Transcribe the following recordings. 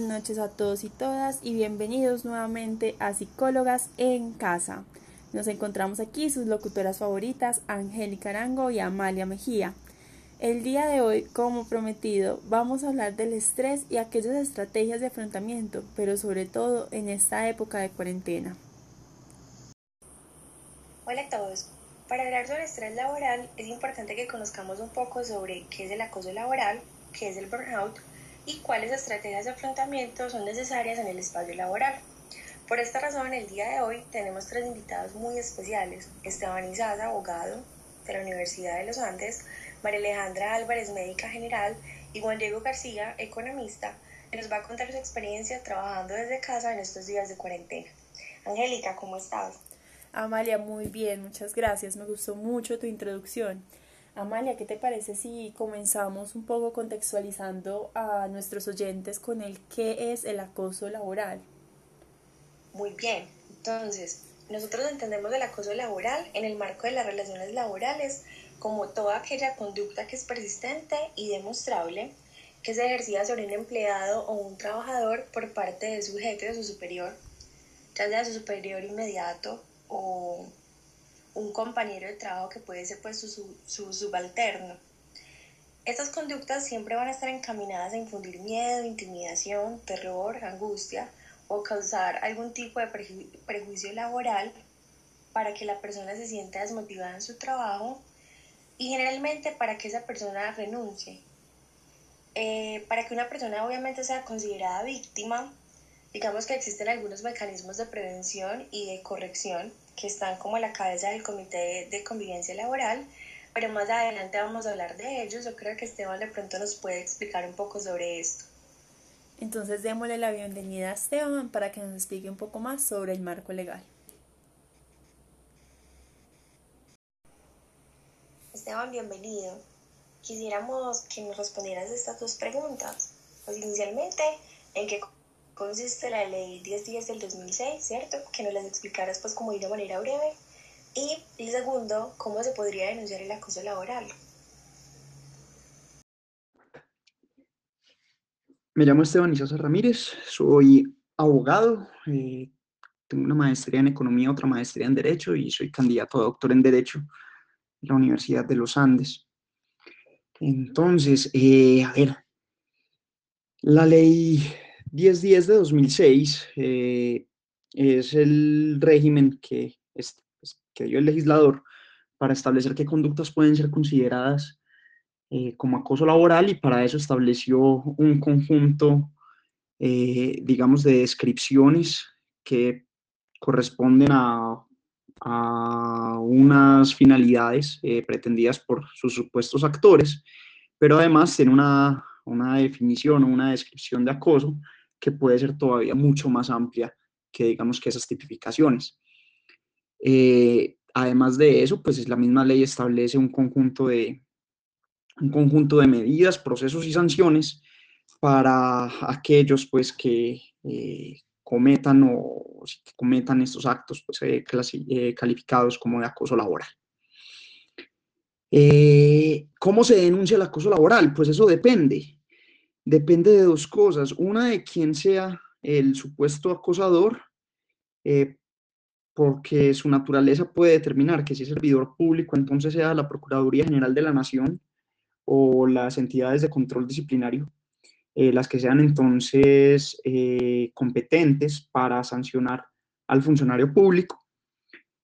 Buenas noches a todos y todas y bienvenidos nuevamente a Psicólogas en Casa. Nos encontramos aquí sus locutoras favoritas, Angélica Arango y Amalia Mejía. El día de hoy, como prometido, vamos a hablar del estrés y aquellas estrategias de afrontamiento, pero sobre todo en esta época de cuarentena. Hola a todos. Para hablar sobre estrés laboral es importante que conozcamos un poco sobre qué es el acoso laboral, qué es el burnout, y cuáles estrategias de afrontamiento son necesarias en el espacio laboral. Por esta razón, el día de hoy tenemos tres invitados muy especiales. Esteban Izaza, abogado de la Universidad de los Andes, María Alejandra Álvarez, médica general, y Juan Diego García, economista, que nos va a contar su experiencia trabajando desde casa en estos días de cuarentena. Angélica, ¿cómo estás? Amalia, muy bien, muchas gracias. Me gustó mucho tu introducción. Amalia, ¿qué te parece si comenzamos un poco contextualizando a nuestros oyentes con el qué es el acoso laboral? Muy bien, entonces, nosotros entendemos el acoso laboral en el marco de las relaciones laborales como toda aquella conducta que es persistente y demostrable que se ejercida sobre un empleado o un trabajador por parte de su jefe o su superior, ya sea su superior inmediato o un compañero de trabajo que puede ser pues su, su, subalterno. Estas conductas siempre van a estar encaminadas a infundir miedo, intimidación, terror, angustia o causar algún tipo de prejuicio laboral para que la persona se sienta desmotivada en su trabajo y generalmente para que esa persona renuncie. Eh, para que una persona obviamente sea considerada víctima, digamos que existen algunos mecanismos de prevención y de corrección que están como a la cabeza del Comité de Convivencia Laboral, pero más adelante vamos a hablar de ellos. Yo creo que Esteban de pronto nos puede explicar un poco sobre esto. Entonces démosle la bienvenida a Esteban para que nos explique un poco más sobre el marco legal. Esteban, bienvenido. Quisiéramos que nos respondieras estas dos preguntas. Pues inicialmente, ¿en qué consiste la ley 1010 del 2006, ¿cierto? Que nos las explicaras pues como de manera breve. Y el segundo, ¿cómo se podría denunciar el acoso laboral? Me llamo Esteban Isosa Ramírez, soy abogado, eh, tengo una maestría en economía, otra maestría en derecho y soy candidato a doctor en derecho en la Universidad de los Andes. Entonces, eh, a ver, la ley 1010 de 2006 eh, es el régimen que, pues, que dio el legislador para establecer qué conductas pueden ser consideradas eh, como acoso laboral y para eso estableció un conjunto, eh, digamos, de descripciones que corresponden a, a unas finalidades pretendidas por sus supuestos actores, pero además tiene una, una definición o una descripción de acoso que puede ser todavía mucho más amplia que digamos que esas tipificaciones. Eh, además de eso, pues la misma ley establece un conjunto de, un conjunto de medidas, procesos y sanciones para aquellos pues que eh, cometan o cometan estos actos pues, eh, calificados como de acoso laboral. ¿Cómo se denuncia el acoso laboral? Pues eso depende depende de dos cosas. Una de quién sea el supuesto acosador, eh, porque su naturaleza puede determinar que si es servidor público, entonces sea la Procuraduría General de la Nación o las entidades de control disciplinario, eh, las que sean entonces eh, competentes para sancionar al funcionario público.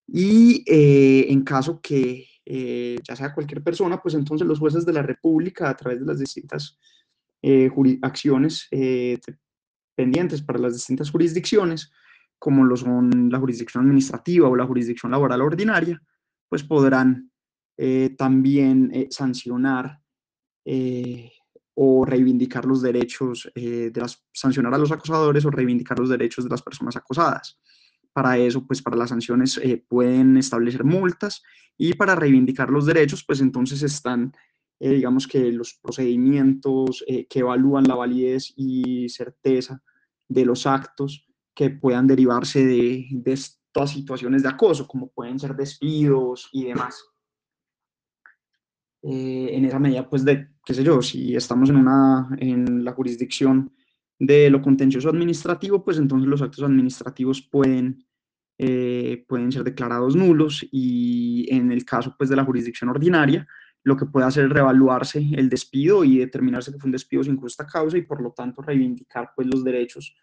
Y en caso que ya sea cualquier persona, pues entonces los jueces de la República, a través de las distintas eh, acciones eh, pendientes para las distintas jurisdicciones, como lo son la jurisdicción administrativa o la jurisdicción laboral ordinaria, pues podrán eh, también sancionar o reivindicar los derechos de las, sancionar a los acosadores o reivindicar los derechos de las personas acosadas. Para eso, pues para las sanciones pueden establecer multas y para reivindicar los derechos, pues entonces están eh, digamos que los procedimientos eh, que evalúan la validez y certeza de los actos que puedan derivarse de, de estas situaciones de acoso, como pueden ser despidos y demás. Eh, en esa medida, pues, de, qué sé yo, si estamos en, una, en la jurisdicción de lo contencioso administrativo, pues entonces los actos administrativos pueden, eh, pueden ser declarados nulos y en el caso pues de la jurisdicción ordinaria, lo que puede hacer es reevaluarse el despido y determinarse que fue un despido sin justa causa y por lo tanto reivindicar pues los derechos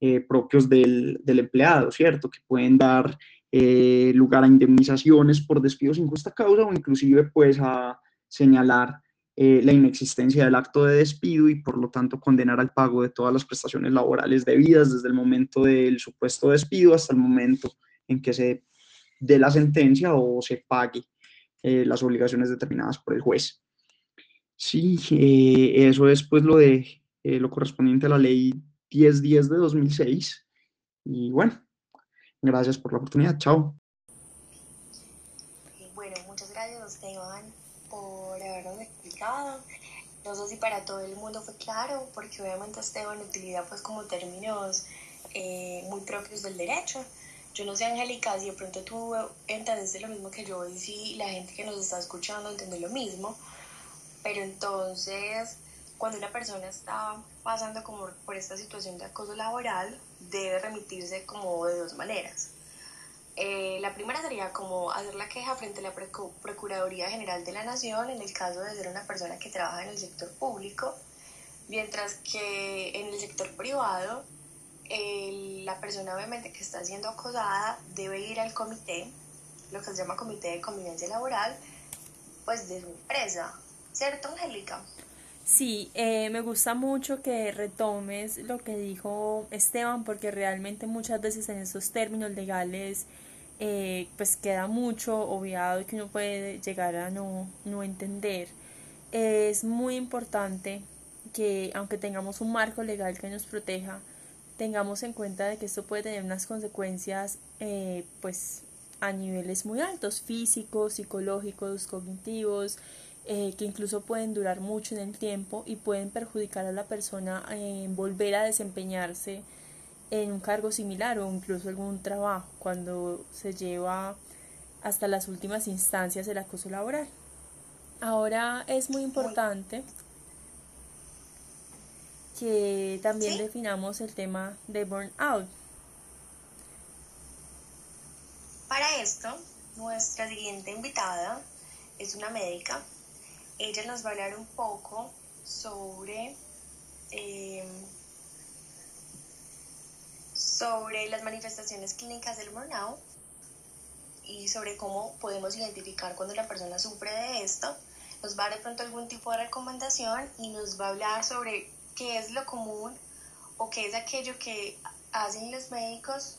eh, propios del, del, empleado, ¿cierto? Que pueden dar eh, lugar a indemnizaciones por despidos sin justa causa o inclusive pues a señalar eh, la inexistencia del acto de despido y por lo tanto condenar al pago de todas las prestaciones laborales debidas desde el momento del supuesto despido hasta el momento en que se dé la sentencia o se pague las obligaciones determinadas por el juez. Sí, eso es pues lo de lo correspondiente a la ley 10-10 de 2006. Y bueno, gracias por la oportunidad. Chao. Bueno, muchas gracias Esteban por habernos explicado. No sé si para todo el mundo fue claro, porque obviamente Esteban utiliza pues como términos eh, muy propios del derecho. Yo no sé, Angélica, si de pronto tú entiendes lo mismo que yo y si la gente que nos está escuchando entiende lo mismo, pero entonces cuando una persona está pasando como por esta situación de acoso laboral, debe remitirse como de dos maneras. Eh, la primera sería como hacer la queja frente a la Procuraduría General de la Nación en el caso de ser una persona que trabaja en el sector público, mientras que en el sector privado la persona obviamente que está siendo acosada debe ir al comité, lo que se llama comité de convivencia laboral, pues de su empresa, ¿cierto, Angélica? Sí, eh, me gusta mucho que retomes lo que dijo Esteban porque realmente muchas veces en esos términos legales eh, pues queda mucho obviado que uno puede llegar a no, no entender. Es muy importante que aunque tengamos un marco legal que nos proteja, tengamos en cuenta de que esto puede tener unas consecuencias eh, pues a niveles muy altos, físicos, psicológicos, cognitivos, eh, que incluso pueden durar mucho en el tiempo y pueden perjudicar a la persona en volver a desempeñarse en un cargo similar o incluso algún trabajo cuando se lleva hasta las últimas instancias del acoso laboral. Ahora es muy importante que también definamos el tema de burnout. Para esto, nuestra siguiente invitada es una médica ella nos va a hablar un poco sobre, em, sobre las manifestaciones clínicas del burnout y sobre cómo podemos identificar cuando la persona sufre de esto. Nos va a dar de pronto algún tipo de recomendación y nos va a hablar sobre qué es lo común o qué es aquello que hacen los médicos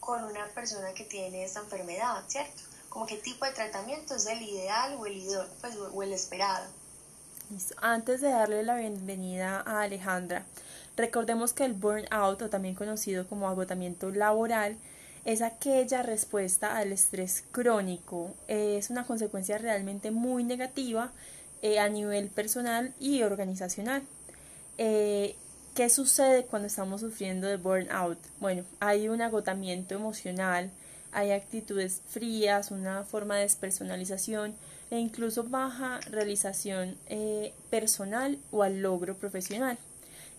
con una persona que tiene esta enfermedad, ¿cierto? como qué tipo de tratamiento es el ideal o el, pues, o el esperado. Antes de darle la bienvenida a Alejandra, recordemos que el burnout, o también conocido como agotamiento laboral, es aquella respuesta al estrés crónico. Es una consecuencia realmente muy negativa eh, a nivel personal y organizacional. Eh, ¿Qué sucede cuando estamos sufriendo de burnout? Bueno, hay un agotamiento emocional, hay actitudes frías, una forma de despersonalización e incluso baja realización eh, personal o al logro profesional.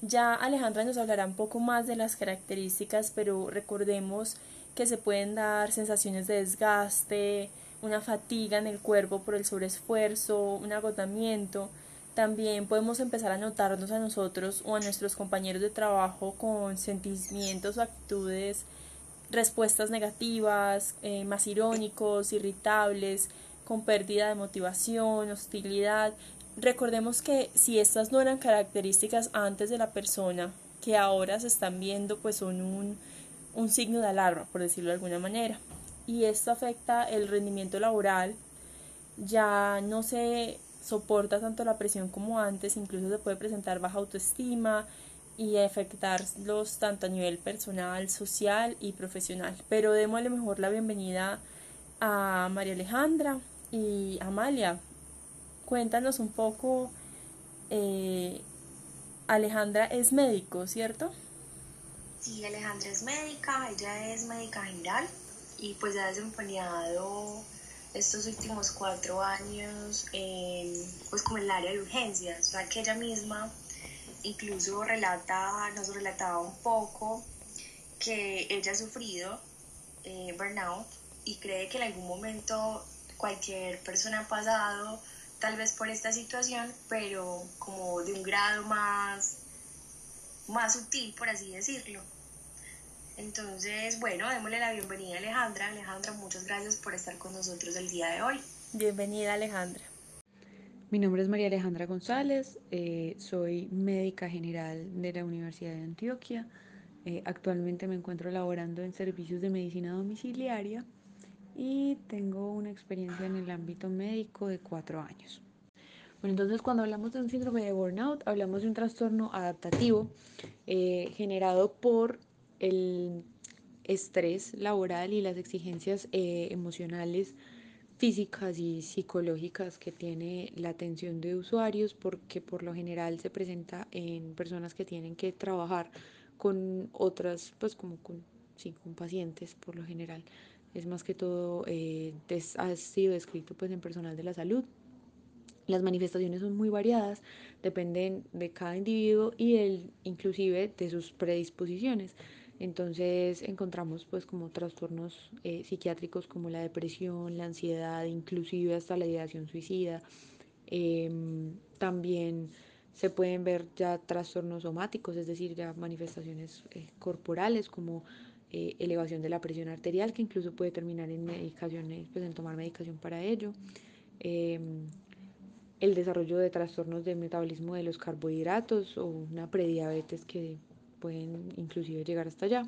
Ya Alejandra nos hablará un poco más de las características, pero recordemos que se pueden dar sensaciones de desgaste, una fatiga en el cuerpo por el sobreesfuerzo, un agotamiento. También podemos empezar a notarnos a nosotros o a nuestros compañeros de trabajo con sentimientos o actitudes respuestas negativas, eh, más irónicos, irritables, con pérdida de motivación, hostilidad. Recordemos que si estas no eran características antes de la persona, que ahora se están viendo, pues son un, un signo de alarma, por decirlo de alguna manera. Y esto afecta el rendimiento laboral, ya no se soporta tanto la presión como antes, incluso se puede presentar baja autoestima, y afectarlos tanto a nivel personal, social y profesional. Pero démosle mejor la bienvenida a María Alejandra y Amalia. Cuéntanos un poco, eh, Alejandra es médico, ¿cierto? Sí, Alejandra es médica, ella es médica general y pues ha desempeñado estos últimos cuatro años en, pues como en el área de urgencias, o sea que ella misma incluso relata, nos relataba un poco que ella ha sufrido eh, burnout y cree que en algún momento cualquier persona ha pasado tal vez por esta situación, pero como de un grado más, más sutil, por así decirlo. Entonces, bueno, démosle la bienvenida a Alejandra. Alejandra, muchas gracias por estar con nosotros el día de hoy. Bienvenida, Alejandra. Mi nombre es María Alejandra González, eh, soy médica general de la Universidad de Antioquia. Eh, actualmente me encuentro laborando en servicios de medicina domiciliaria y tengo una experiencia en el ámbito médico de cuatro años. Bueno, entonces cuando hablamos de un síndrome de burnout, hablamos de un trastorno adaptativo eh, generado por el estrés laboral y las exigencias eh, emocionales, físicas y psicológicas que tiene la atención de usuarios, porque por lo general se presenta en personas que tienen que trabajar con otras, pues como con, sí, con pacientes por lo general. Es más que todo, eh, ha sido descrito pues en personal de la salud. Las manifestaciones son muy variadas, dependen de cada individuo y el, inclusive de sus predisposiciones. Entonces encontramos pues como trastornos eh, psiquiátricos como la depresión, la ansiedad, inclusive hasta la ideación suicida. Em, también se pueden ver ya trastornos somáticos, es decir, ya manifestaciones eh, corporales como eh, elevación de la presión arterial, que incluso puede terminar en medicaciones, pues en tomar medicación para ello. Em, el desarrollo de trastornos de metabolismo de los carbohidratos o una prediabetes que pueden inclusive llegar hasta allá.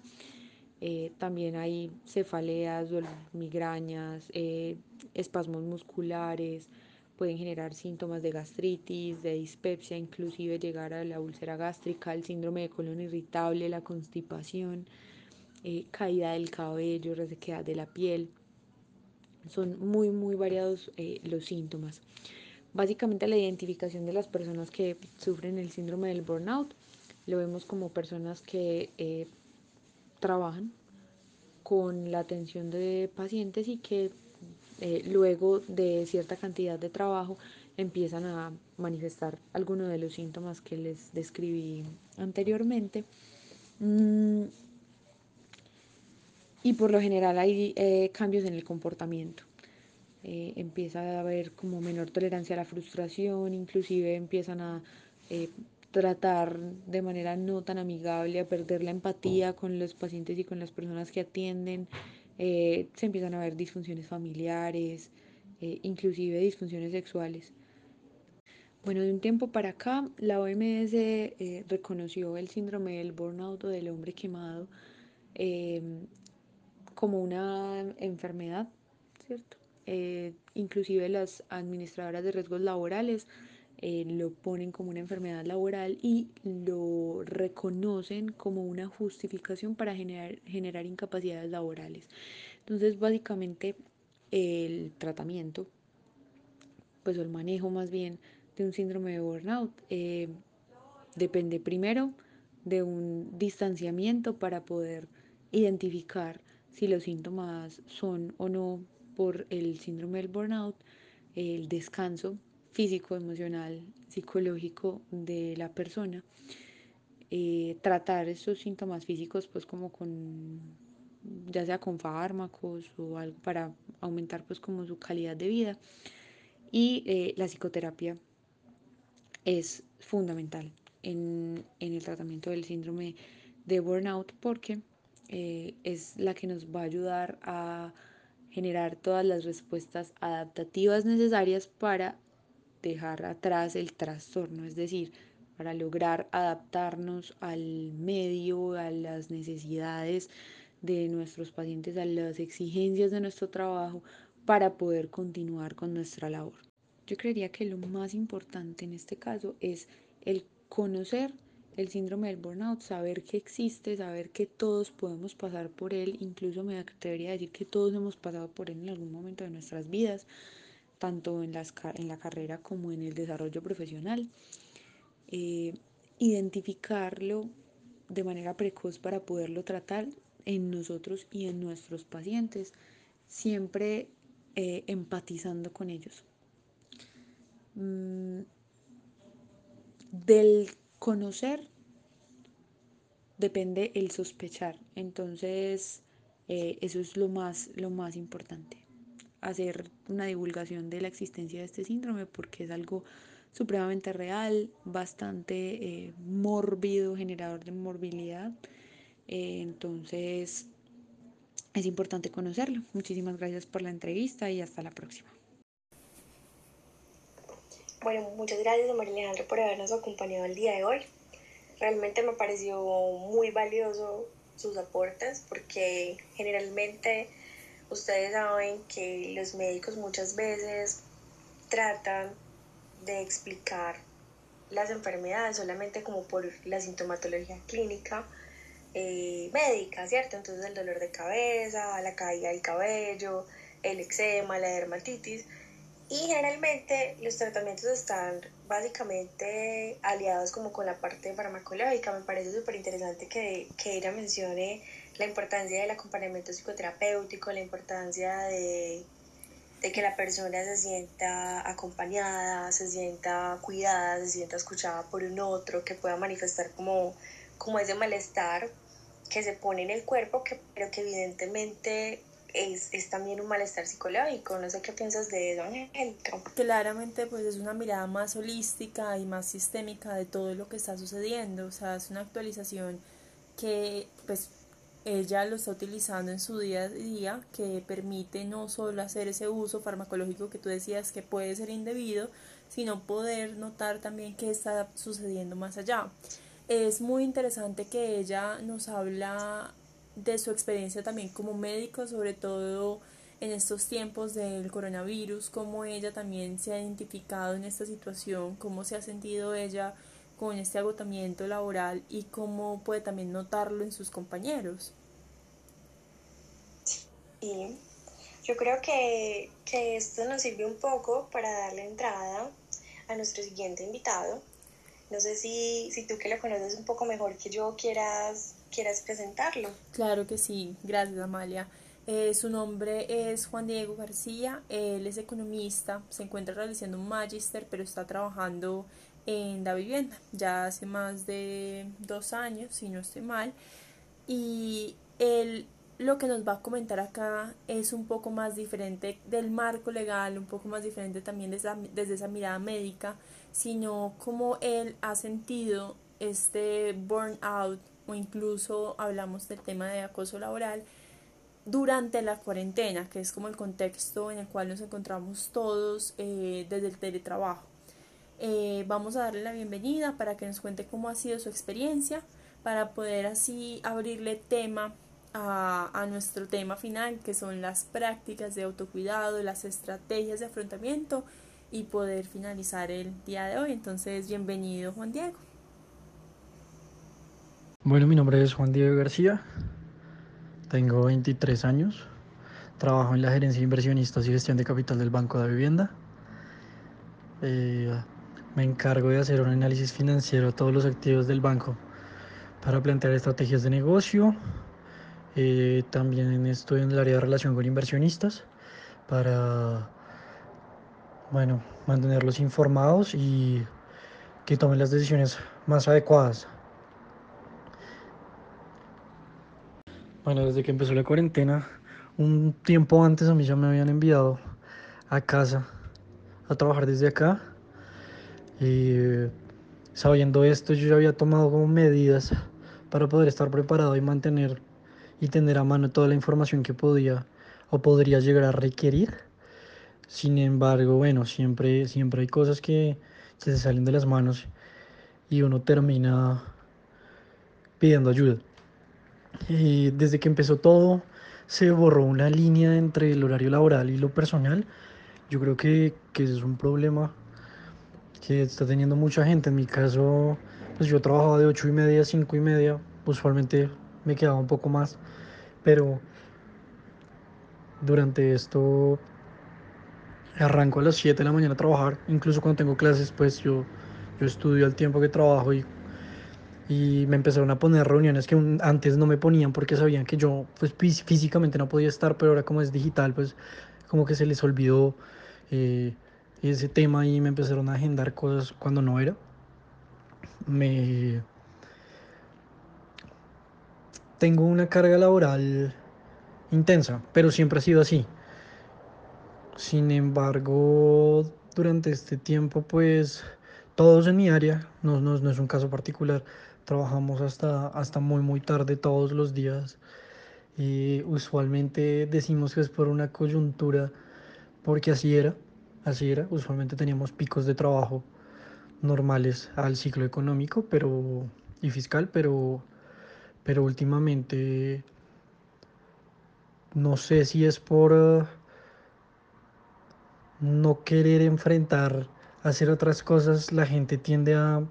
Eh, también hay cefaleas, migrañas, eh, espasmos musculares, pueden generar síntomas de gastritis, de dispepsia, inclusive llegar a la úlcera gástrica, el síndrome de colon irritable, la constipación, eh, caída del cabello, resequedad de la piel. Son muy, muy variados los síntomas. Básicamente la identificación de las personas que sufren el síndrome del burnout lo vemos como personas que eh, trabajan con la atención de pacientes y que eh, luego de cierta cantidad de trabajo empiezan a manifestar algunos de los síntomas que les describí anteriormente. Mm, y por lo general hay eh, cambios en el comportamiento. empieza a haber como menor tolerancia a la frustración, inclusive empiezan a tratar de manera no tan amigable, a perder la empatía con los pacientes y con las personas que atienden. Eh, se empiezan a ver disfunciones familiares, eh, inclusive disfunciones sexuales. Bueno, de un tiempo para acá, la OMS eh, reconoció el síndrome del burnout o del hombre quemado como una enfermedad, ¿cierto? inclusive las administradoras de riesgos laborales eh, lo ponen como una enfermedad laboral y lo reconocen como una justificación para generar, incapacidades laborales. Entonces, básicamente, el tratamiento, pues el manejo más bien de un síndrome de burnout, eh, depende primero de un distanciamiento para poder identificar si los síntomas son o no por el síndrome del burnout, el descanso físico, emocional, psicológico de la persona. Eh, tratar esos síntomas físicos pues como con ya sea con fármacos o algo para aumentar pues como su calidad de vida y eh, la psicoterapia es fundamental en, el tratamiento del síndrome de burnout porque eh, es la que nos va a ayudar a generar todas las respuestas adaptativas necesarias para dejar atrás el trastorno, es decir, para lograr adaptarnos al medio, a las necesidades de nuestros pacientes, a las exigencias de nuestro trabajo, para poder continuar con nuestra labor. Yo creería que lo más importante en este caso es el conocer el síndrome del burnout, saber que existe, saber que todos podemos pasar por él, incluso me atrevería a decir que todos hemos pasado por él en algún momento de nuestras vidas, tanto en, las, en la carrera como en el desarrollo profesional. Eh, identificarlo de manera precoz para poderlo tratar en nosotros y en nuestros pacientes, siempre eh, empatizando con ellos. Mm, del conocer depende el sospechar. Entonces, eh, eso es lo más, lo más importante. Hacer una divulgación de la existencia de este síndrome porque es algo supremamente real, bastante eh, mórbido, generador de morbilidad. Eh, entonces, es importante conocerlo. Muchísimas gracias por la entrevista y hasta la próxima. Bueno, muchas gracias María Alejandra por habernos acompañado el día de hoy. Realmente me pareció muy valioso sus aportes porque generalmente ustedes saben que los médicos muchas veces tratan de explicar las enfermedades solamente como por la sintomatología clínica eh, médica, ¿cierto? Entonces el dolor de cabeza, la caída del cabello, el eczema, la dermatitis. Y generalmente los tratamientos están básicamente aliados como con la parte farmacológica. Me parece súper interesante que, que ella mencione la importancia del acompañamiento psicoterapéutico, la importancia de, de que la persona se sienta acompañada, se sienta cuidada, se sienta escuchada por un otro, que pueda manifestar como, como ese malestar que se pone en el cuerpo, que, pero que evidentemente es, es, también un malestar psicológico. No sé qué piensas de eso, Angélica. Claramente, pues es una mirada más holística y más sistémica de todo lo que está sucediendo. O sea, es una actualización que, pues, ella lo está utilizando en su día a día, que permite no solo hacer ese uso farmacológico que tú decías que puede ser indebido, sino poder notar también qué está sucediendo más allá. Es muy interesante que ella nos habla de su experiencia también como médico, sobre todo en estos tiempos del coronavirus, cómo ella también se ha identificado en esta situación, cómo se ha sentido ella con este agotamiento laboral y cómo puede también notarlo en sus compañeros. Y yo creo que, que esto nos sirve un poco para darle entrada a nuestro siguiente invitado, no sé si, si tú que lo conoces un poco mejor que yo quieras, quieras presentarlo. Claro que sí, gracias Amalia. Eh, su nombre es Juan Diego García, él es economista, se encuentra realizando un magister, pero está trabajando en la vivienda ya hace más de dos años, si no estoy mal. Y él lo que nos va a comentar acá es un poco más diferente del marco legal, un poco más diferente también desde esa, desde esa mirada médica, sino cómo él ha sentido este burnout o incluso hablamos del tema de acoso laboral durante la cuarentena, que es como el contexto en el cual nos encontramos todos eh, desde el teletrabajo. Eh, vamos a darle la bienvenida para que nos cuente cómo ha sido su experiencia, para poder así abrirle tema a, a, nuestro tema final, que son las prácticas de autocuidado, las estrategias de afrontamiento y poder finalizar el día de hoy. Entonces, bienvenido Juan Diego. Bueno, mi nombre es Juan Diego García, tengo 23 años, trabajo en la gerencia de inversionistas y gestión de capital del Banco de Vivienda. Eh, me encargo de hacer un análisis financiero de todos los activos del banco para plantear estrategias de negocio. Eh, también estoy en el área de relación con inversionistas para bueno, mantenerlos informados y que tomen las decisiones más adecuadas. Bueno, desde que empezó la cuarentena, un tiempo antes a mí ya me habían enviado a casa a trabajar desde acá. Y sabiendo esto, yo ya había tomado como medidas para poder estar preparado y mantener y tener a mano toda la información que podía o podría llegar a requerir sin embargo, bueno, siempre, siempre hay cosas que, se salen de las manos y uno termina pidiendo ayuda. Y desde que empezó todo, se borró una línea entre el horario laboral y lo personal. Yo creo que, que es un problema que está teniendo mucha gente. En mi caso, pues yo trabajaba de 8 y media a 5 y media. Usualmente me quedaba un poco más. Pero durante esto arranco a las 7 de la mañana a trabajar, incluso cuando tengo clases, pues yo, yo estudio al tiempo que trabajo y, y me empezaron a poner reuniones que antes no me ponían porque sabían que yo pues físicamente no podía estar, pero ahora como es digital, pues como que se les olvidó eh, ese tema y me empezaron a agendar cosas cuando no era. me tengo una carga laboral intensa, pero siempre ha sido así. Sin embargo, durante este tiempo, pues todos en mi área, no, no, no es un caso particular, trabajamos hasta, hasta muy, muy tarde todos los días. Y usualmente decimos que es por una coyuntura, porque así era, así era. Usualmente teníamos picos de trabajo normales al ciclo económico pero, y fiscal, pero, pero últimamente no sé si es por uh, no querer enfrentar, hacer otras cosas, la gente tiende a,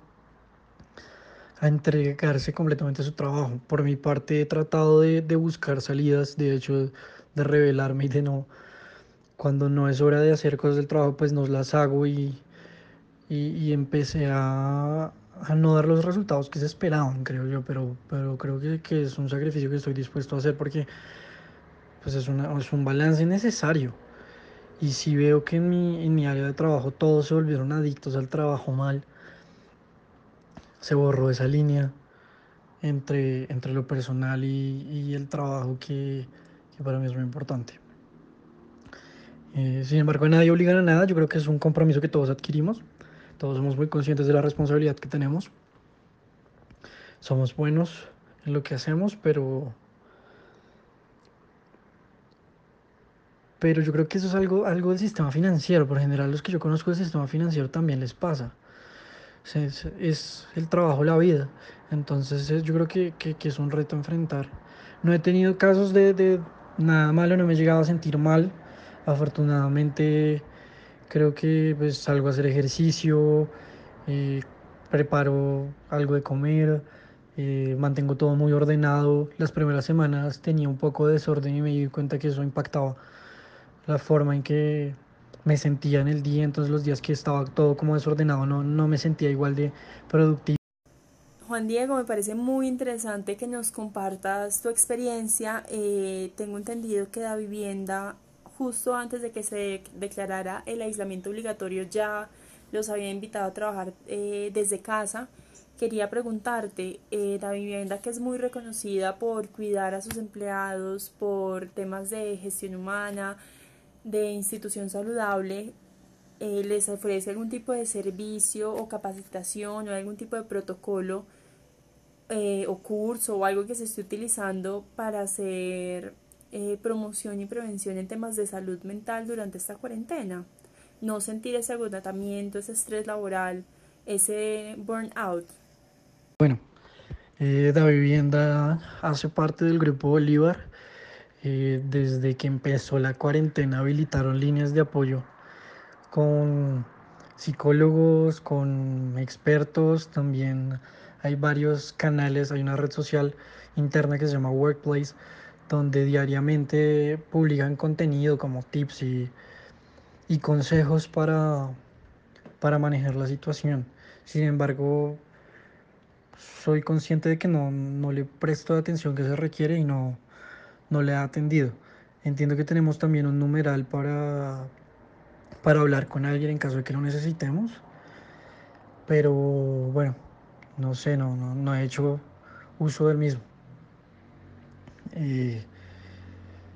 a entregarse completamente a su trabajo. Por mi parte he tratado de, de buscar salidas, de hecho de revelarme y de no, cuando no es hora de hacer cosas del trabajo, pues no las hago y, y, empecé a, a, no dar los resultados que se esperaban, creo yo, pero, pero creo que, que, es un sacrificio que estoy dispuesto a hacer porque pues es, una, es un balance necesario. Y si veo que en mi, en mi área de trabajo todos se volvieron adictos al trabajo mal, se borró esa línea entre, entre lo personal y, y el trabajo que, que, para mí es muy importante. Eh, sin embargo, nadie obliga a nada, yo creo que es un compromiso que todos adquirimos. Todos somos muy conscientes de la responsabilidad que tenemos. Somos buenos en lo que hacemos, pero... Pero yo creo que eso es algo, algo del sistema financiero. Por general, los que yo conozco del sistema financiero también les pasa. Es, es el trabajo, la vida. Entonces yo creo que, que, que, es un reto enfrentar. No he tenido casos de, de nada malo, no me he llegado a sentir mal. Afortunadamente creo que pues salgo a hacer ejercicio, eh, preparo algo de comer, eh, mantengo todo muy ordenado. Las primeras semanas tenía un poco de desorden y me di cuenta que eso impactaba la forma en que me sentía en el día, entonces los días que estaba todo como desordenado no, no me sentía igual de productivo. Juan Diego, me parece muy interesante que nos compartas tu experiencia. Eh, tengo entendido que la vivienda justo antes de que se declarara el aislamiento obligatorio ya los había invitado a trabajar eh, desde casa. Quería preguntarte, eh, la vivienda que es muy reconocida por cuidar a sus empleados, por temas de gestión humana, de institución saludable, eh, ¿les ofrece algún tipo de servicio o capacitación o algún tipo de protocolo o curso o algo que se esté utilizando para hacer eh, promoción y prevención en temas de salud mental durante esta cuarentena. No sentir ese agotamiento, ese estrés laboral, ese burnout. Bueno, eh, la vivienda hace parte del grupo Bolívar. Eh, desde que empezó la cuarentena habilitaron líneas de apoyo con psicólogos, con expertos, también hay varios canales, hay una red social interna que se llama Workplace, donde diariamente publican contenido como tips y, y consejos para, para manejar la situación. Sin embargo, soy consciente de que no, no le presto la atención que se requiere y no, no le he atendido. Entiendo que tenemos también un numeral para, para hablar con alguien en caso de que lo necesitemos. Pero bueno, no sé, no, no, no he hecho uso del mismo. Y,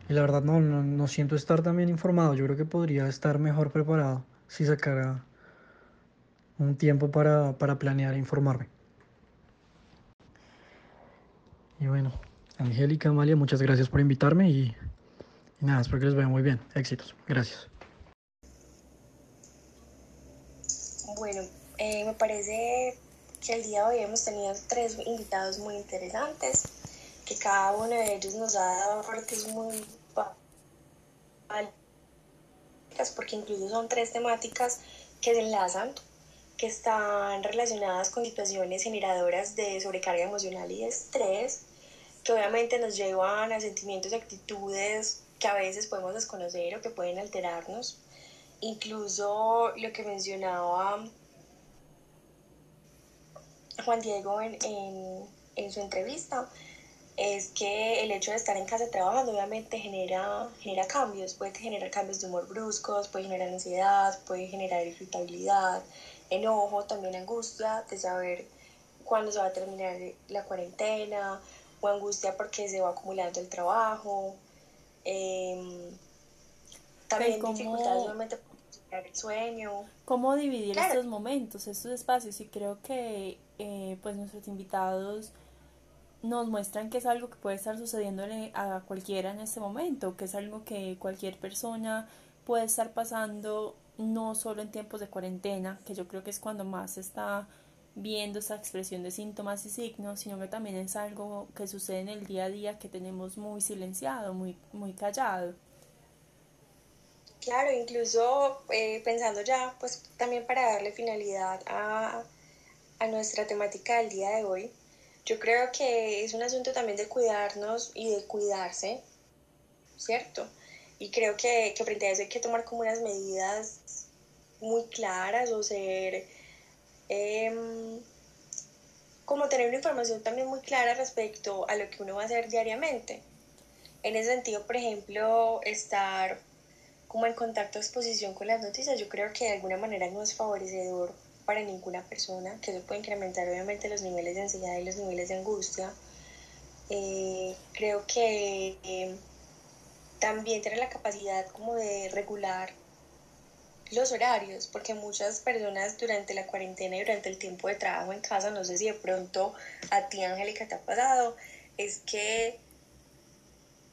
la verdad no, no, siento estar tan bien informado. Yo creo que podría estar mejor preparado si sacara un tiempo para, para planear e informarme. Y bueno, Angélica, Amalia, muchas gracias por invitarme y, y nada, espero que les vaya muy bien. Éxitos. Gracias. Bueno, eh, me parece que el día de hoy hemos tenido tres invitados muy interesantes que cada uno de ellos nos ha dado aportes muy porque incluso son tres temáticas que se enlazan, que están relacionadas con situaciones generadoras de sobrecarga emocional y de estrés, que obviamente nos llevan a sentimientos y actitudes que a veces podemos desconocer o que pueden alterarnos. Incluso lo que mencionaba Juan Diego en, en, en su entrevista, es que el hecho de estar en casa trabajando obviamente genera, genera cambios, puede generar cambios de humor bruscos, puede generar ansiedad, puede generar irritabilidad, enojo, también angustia de saber cuándo se va a terminar la cuarentena, o angustia porque se va acumulando el trabajo. Em, también dificultades nuevamente para el sueño. ¿Cómo dividir estos momentos, estos espacios? Y creo que eh, pues nuestros invitados nos muestran que es algo que puede estar sucediendo a cualquiera en este momento, que es algo que cualquier persona puede estar pasando no solo en tiempos de cuarentena, que yo creo que es cuando más se está viendo esa expresión de síntomas y signos, sino que también es algo que sucede en el día a día que tenemos muy silenciado, muy, muy callado. Claro, incluso eh, pensando ya, pues también para darle finalidad a, a nuestra temática del día de hoy, yo creo que es un asunto también de cuidarnos y de cuidarse, ¿cierto? Y creo que, que frente a eso hay que tomar como unas medidas muy claras o ser Em, como tener una información también muy clara respecto a lo que uno va a hacer diariamente. En ese sentido, por ejemplo, estar como en contacto, exposición con las noticias, yo creo que de alguna manera no es favorecedor para ninguna persona, que eso puede incrementar obviamente los niveles de ansiedad y los niveles de angustia. Eh, creo que eh, también tener la capacidad como de regular los horarios, porque muchas personas durante la cuarentena y durante el tiempo de trabajo en casa, no sé si de pronto a ti, Angélica, te ha pasado, es que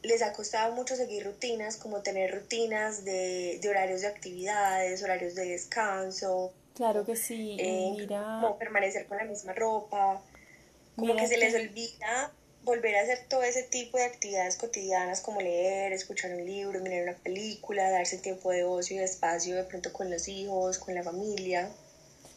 les ha costado mucho seguir rutinas, como tener rutinas de, horarios de actividades, horarios de descanso. Claro que sí, eh, mira. Como permanecer con la misma ropa, como que se les olvida volver a hacer todo ese tipo de actividades cotidianas como leer, escuchar un libro, mirar una película, darse tiempo de ocio y de espacio de pronto con los hijos, con la familia.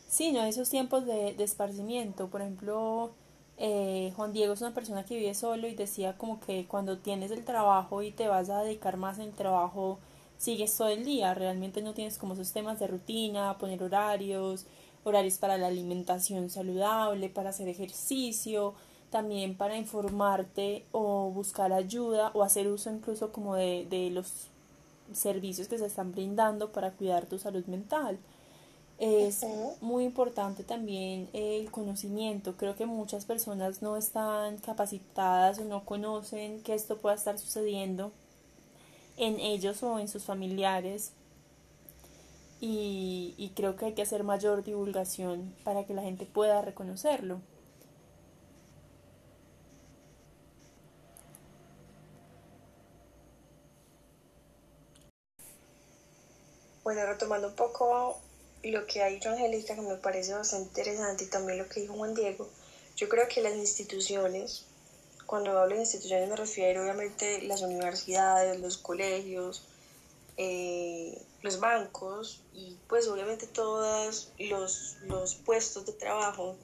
Sí, no, esos tiempos de, de esparcimiento. Por ejemplo, eh, Juan Diego es una persona que vive solo y decía como que cuando tienes el trabajo y te vas a dedicar más en el trabajo, sigues todo el día. Realmente no tienes como esos temas de rutina, poner horarios, horarios para la alimentación saludable, para hacer ejercicio también para informarte o buscar ayuda o hacer uso incluso como de, de los servicios que se están brindando para cuidar tu salud mental. Es muy importante también el conocimiento. Creo que muchas personas no están capacitadas o no conocen que esto pueda estar sucediendo en ellos o en sus familiares. Y, creo que hay que hacer mayor divulgación para que la gente pueda reconocerlo. Bueno, retomando un poco lo que ha dicho Angélica, que me parece bastante interesante, y también lo que dijo Juan Diego, yo creo que las instituciones, cuando hablo de instituciones me refiero obviamente las universidades, los colegios, eh, los bancos y pues obviamente todos los, los puestos de trabajo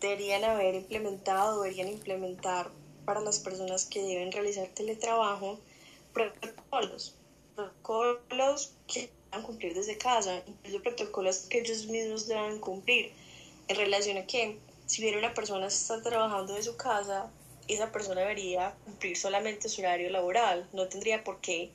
deberían haber implementado, deberían implementar para las personas que deben realizar teletrabajo protocolos, protocolos que cumplir desde casa, incluso protocolos que ellos mismos deben cumplir. En relación a que si bien una persona está trabajando de su casa, esa persona debería cumplir solamente su horario laboral, no tendría por qué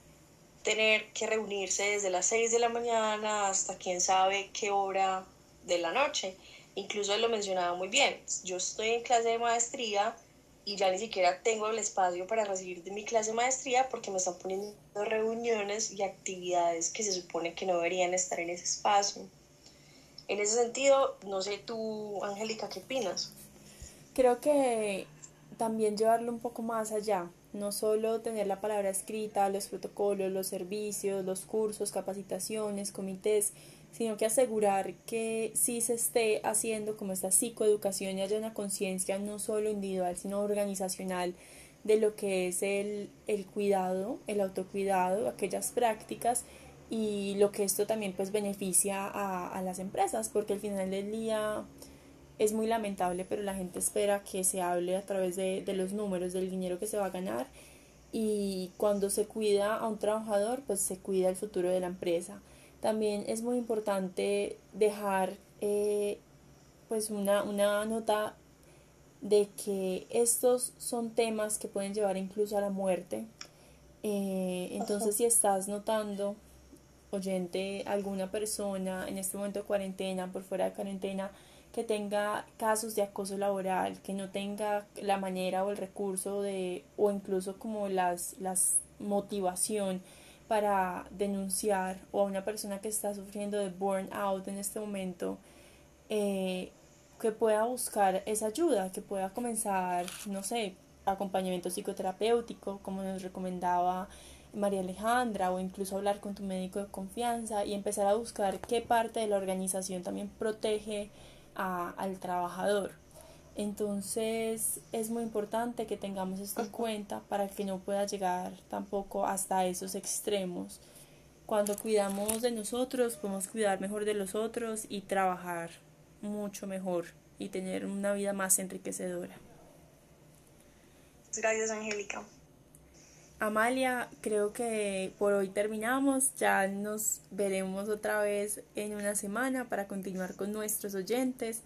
tener que reunirse desde las 6 de la mañana hasta quién sabe qué hora de la noche. Incluso lo mencionaba muy bien, yo estoy en clase de maestría y ya ni siquiera tengo el espacio para recibir de mi clase de maestría porque me están poniendo reuniones y actividades que se supone que no deberían estar en ese espacio. En ese sentido, no sé tú, Angélica, ¿qué opinas? Creo que también llevarlo un poco más allá, no solo tener la palabra escrita, los protocolos, los servicios, los cursos, capacitaciones, comités, sino que asegurar que sí se esté haciendo como esta psicoeducación y haya una conciencia no solo individual, sino organizacional de lo que es el, el cuidado, el autocuidado, aquellas prácticas y lo que esto también pues beneficia a, a las empresas, porque al final del día es muy lamentable, pero la gente espera que se hable a través de, de los números, del dinero que se va a ganar y cuando se cuida a un trabajador, pues se cuida el futuro de la empresa. También es muy importante dejar eh, pues una, una nota de que estos son temas que pueden llevar incluso a la muerte. Eh, entonces, si estás notando, oyente, alguna persona en este momento de cuarentena, por fuera de cuarentena, que tenga casos de acoso laboral, que no tenga la manera o el recurso de, o incluso como las, las motivación para denunciar o a una persona que está sufriendo de burnout en este momento, eh, que pueda buscar esa ayuda, que pueda comenzar, no sé, acompañamiento psicoterapéutico, como nos recomendaba María Alejandra, o incluso hablar con tu médico de confianza y empezar a buscar qué parte de la organización también protege al trabajador. Entonces es muy importante que tengamos esto en cuenta para que no pueda llegar tampoco hasta esos extremos. Cuando cuidamos de nosotros, podemos cuidar mejor de los otros y trabajar mucho mejor y tener una vida más enriquecedora. Gracias, Angélica. Amalia, creo que por hoy terminamos. Ya nos veremos otra vez en una semana para continuar con nuestros oyentes.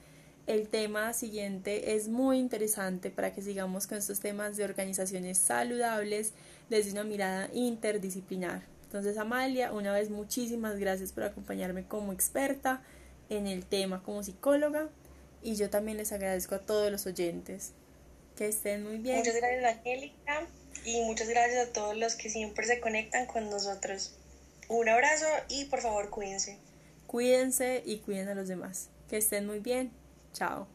El tema siguiente es muy interesante para que sigamos con estos temas de organizaciones saludables desde una mirada interdisciplinar. Entonces, Amalia, una vez muchísimas gracias por acompañarme como experta en el tema como psicóloga y yo también les agradezco a todos los oyentes. Que estén muy bien. Muchas gracias, Angélica. Y muchas gracias a todos los que siempre se conectan con nosotros. Un abrazo y por favor cuídense. Cuídense y cuiden a los demás. Que estén muy bien. Chao.